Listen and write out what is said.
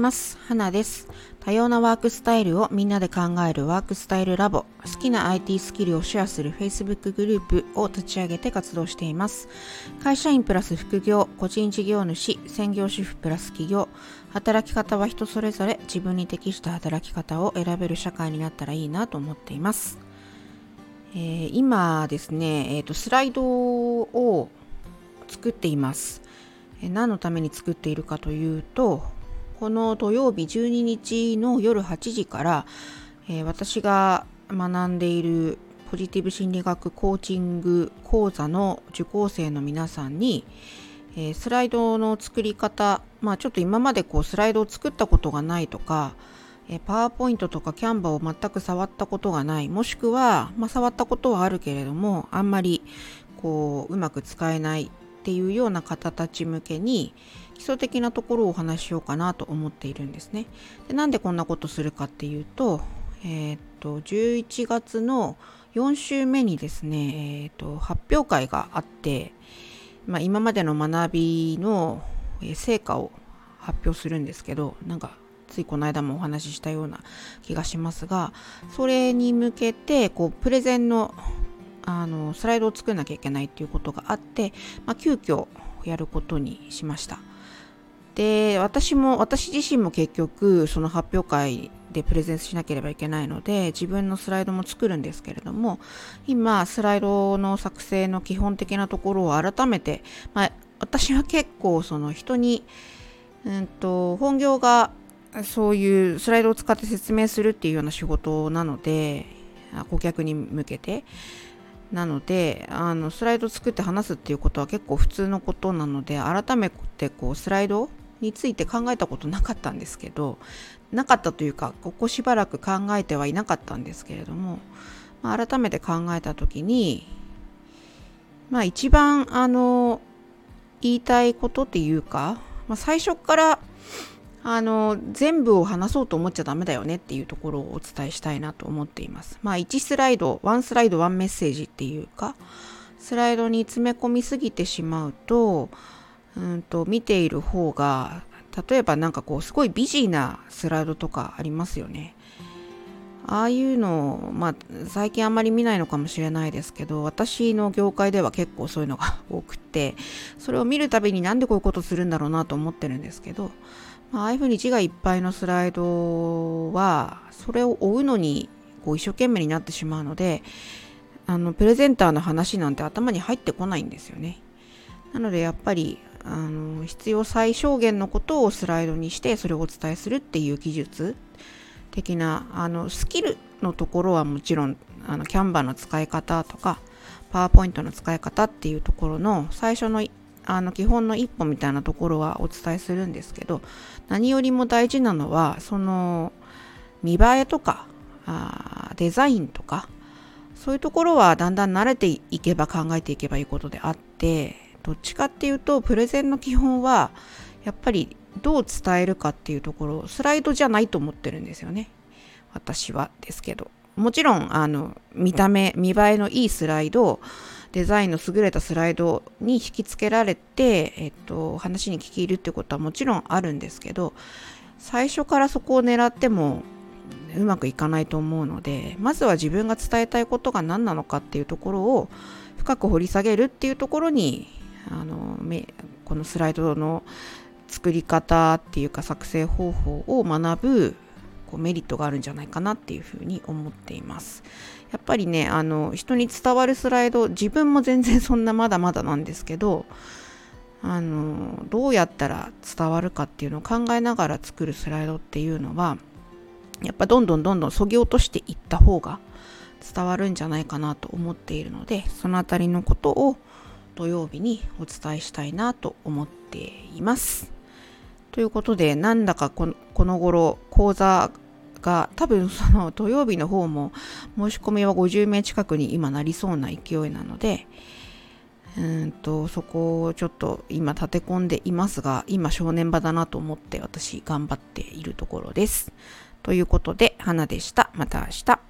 ます。花です。多様なワークスタイルをみんなで考えるワークスタイルラボ。好きな IT スキルをシェアする Facebook グループを立ち上げて活動しています。会社員プラス副業、個人事業主、専業主婦プラス企業。働き方は人それぞれ自分に適した働き方を選べる社会になったらいいなと思っています。えー、今ですね、えーと、スライドを作っています。何のために作っているかというと、この土曜日12日の夜8時から、えー、私が学んでいるポジティブ心理学コーチング講座の受講生の皆さんに、えー、スライドの作り方、まあちょっと今までこうスライドを作ったことがないとか、えー、パワーポイントとかキャンバーを全く触ったことがない、もしくは、まあ、触ったことはあるけれども、あんまりこううまく使えないっていうような方たち向けに基礎的なところをお話ししようかなと思っているんですね。でなんでこんなことするかっていうと,、えー、っと11月の4週目にですね、えー、っと発表会があって、まあ、今までの学びの成果を発表するんですけどなんかついこの間もお話ししたような気がしますがそれに向けてこうプレゼンのあのスライドを作らなきゃいけないっていうことがあって、まあ、急遽やることにしました。で私も私自身も結局その発表会でプレゼンしなければいけないので自分のスライドも作るんですけれども今スライドの作成の基本的なところを改めて、まあ、私は結構その人に、うんと、本業がそういうスライドを使って説明するっていうような仕事なので顧客に向けてなのであのスライド作って話すっていうことは結構普通のことなので改めてこうスライドについて考えたことなかったんですけどなかったというかここしばらく考えてはいなかったんですけれども、まあ、改めて考えた時にまあ一番あの言いたいことっていうか、まあ、最初からあの全部を話そうと思っちゃダメだよねっていうところをお伝えしたいなと思っています。まあ1スライド、1スライド1メッセージっていうかスライドに詰め込みすぎてしまうとうんと見ている方が例えばなんかこうすごいビジーなスライドとかありますよね。ああいうのまあ最近あんまり見ないのかもしれないですけど私の業界では結構そういうのが多くてそれを見るたびになんでこういうことするんだろうなと思ってるんですけどまあ、ああいうふうに字がいっぱいのスライドはそれを追うのにこう一生懸命になってしまうのであのプレゼンターの話なんて頭に入ってこないんですよね。なのでやっぱりあの必要最小限のことをスライドにしてそれをお伝えするっていう技術的なあのスキルのところはもちろんあのキャンバーの使い方とかパワーポイントの使い方っていうところの最初のあの基本の一歩みたいなところはお伝えするんですけど何よりも大事なのはその見栄えとかあデザインとかそういうところはだんだん慣れていけば考えていけばいいことであってどっちかっていうとプレゼンの基本はやっぱりどう伝えるかっていうところスライドじゃないと思ってるんですよね。私はですけど。もちろんあの見た目見栄えのいいスライドデザインの優れたスライドに引き付けられて、えっと、話に聞き入るってことはもちろんあるんですけど最初からそこを狙ってもうまくいかないと思うのでまずは自分が伝えたいことが何なのかっていうところを深く掘り下げるっていうところにあのこのスライドの作り方っていうか作成方法を学ぶこうメリットがあるんじゃないかなっていうふうに思っています。やっぱりね、あの、人に伝わるスライド、自分も全然そんなまだまだなんですけど、あの、どうやったら伝わるかっていうのを考えながら作るスライドっていうのは、やっぱどんどんどんどんそぎ落としていった方が伝わるんじゃないかなと思っているので、そのあたりのことを土曜日にお伝えしたいなと思っています。ということで、なんだかこのこの頃講座が多分その 土曜日の方も申し込みは50名近くに今なりそうな勢いなので、うんとそこをちょっと今立て込んでいますが、今正念場だなと思って私頑張っているところです。ということで、花でした。また明日。